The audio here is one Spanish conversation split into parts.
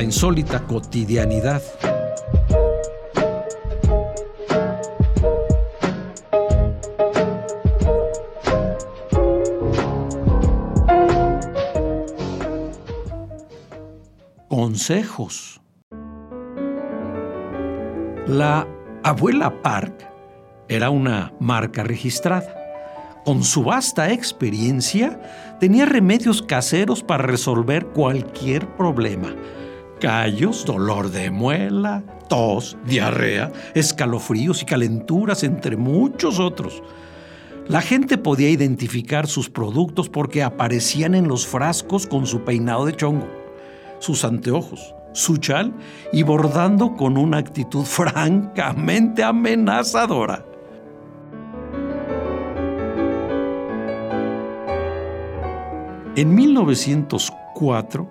La insólita cotidianidad. Consejos. La abuela Park era una marca registrada. Con su vasta experiencia, tenía remedios caseros para resolver cualquier problema. Callos, dolor de muela, tos, diarrea, escalofríos y calenturas, entre muchos otros. La gente podía identificar sus productos porque aparecían en los frascos con su peinado de chongo sus anteojos, su chal y bordando con una actitud francamente amenazadora. En 1904,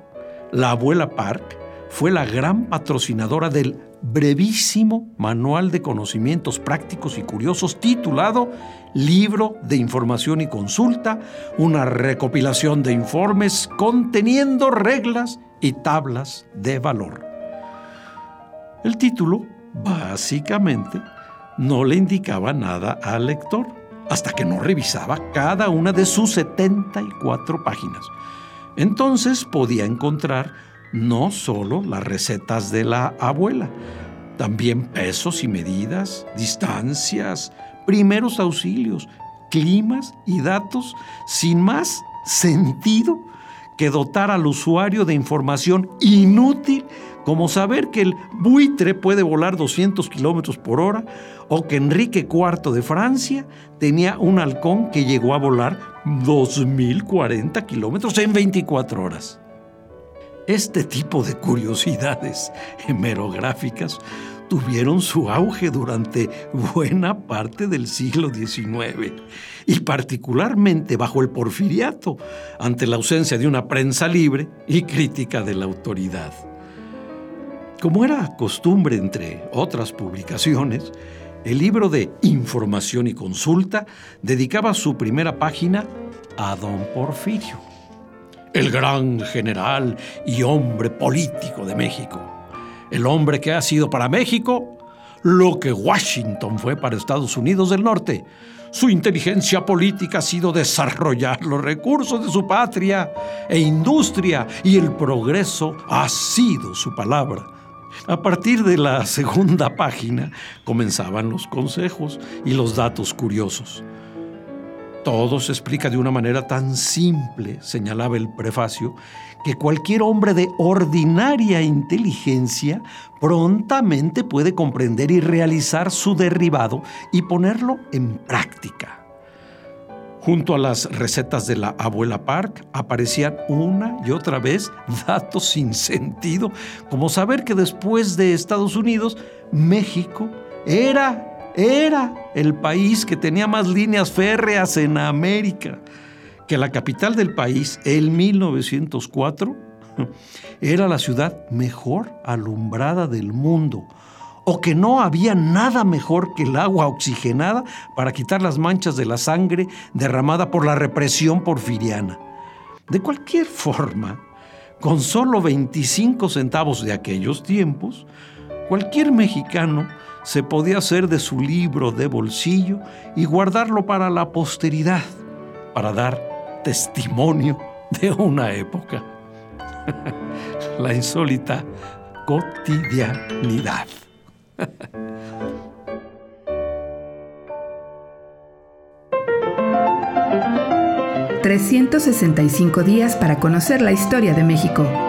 la abuela Park fue la gran patrocinadora del brevísimo manual de conocimientos prácticos y curiosos titulado Libro de Información y Consulta, una recopilación de informes conteniendo reglas y tablas de valor. El título, básicamente, no le indicaba nada al lector hasta que no revisaba cada una de sus 74 páginas. Entonces podía encontrar no solo las recetas de la abuela, también pesos y medidas, distancias, primeros auxilios, climas y datos sin más sentido que dotar al usuario de información inútil como saber que el buitre puede volar 200 kilómetros por hora o que Enrique IV de Francia tenía un halcón que llegó a volar 2040 kilómetros en 24 horas. Este tipo de curiosidades hemerográficas tuvieron su auge durante buena parte del siglo XIX y particularmente bajo el porfiriato, ante la ausencia de una prensa libre y crítica de la autoridad. Como era costumbre entre otras publicaciones, el libro de Información y Consulta dedicaba su primera página a don Porfirio el gran general y hombre político de México. El hombre que ha sido para México lo que Washington fue para Estados Unidos del Norte. Su inteligencia política ha sido desarrollar los recursos de su patria e industria y el progreso ha sido su palabra. A partir de la segunda página comenzaban los consejos y los datos curiosos. Todo se explica de una manera tan simple, señalaba el prefacio, que cualquier hombre de ordinaria inteligencia prontamente puede comprender y realizar su derribado y ponerlo en práctica. Junto a las recetas de la abuela Park aparecían una y otra vez datos sin sentido, como saber que después de Estados Unidos, México era era el país que tenía más líneas férreas en América, que la capital del país, en 1904, era la ciudad mejor alumbrada del mundo, o que no había nada mejor que el agua oxigenada para quitar las manchas de la sangre derramada por la represión porfiriana. De cualquier forma, con solo 25 centavos de aquellos tiempos, cualquier mexicano se podía hacer de su libro de bolsillo y guardarlo para la posteridad, para dar testimonio de una época. la insólita cotidianidad. 365 días para conocer la historia de México.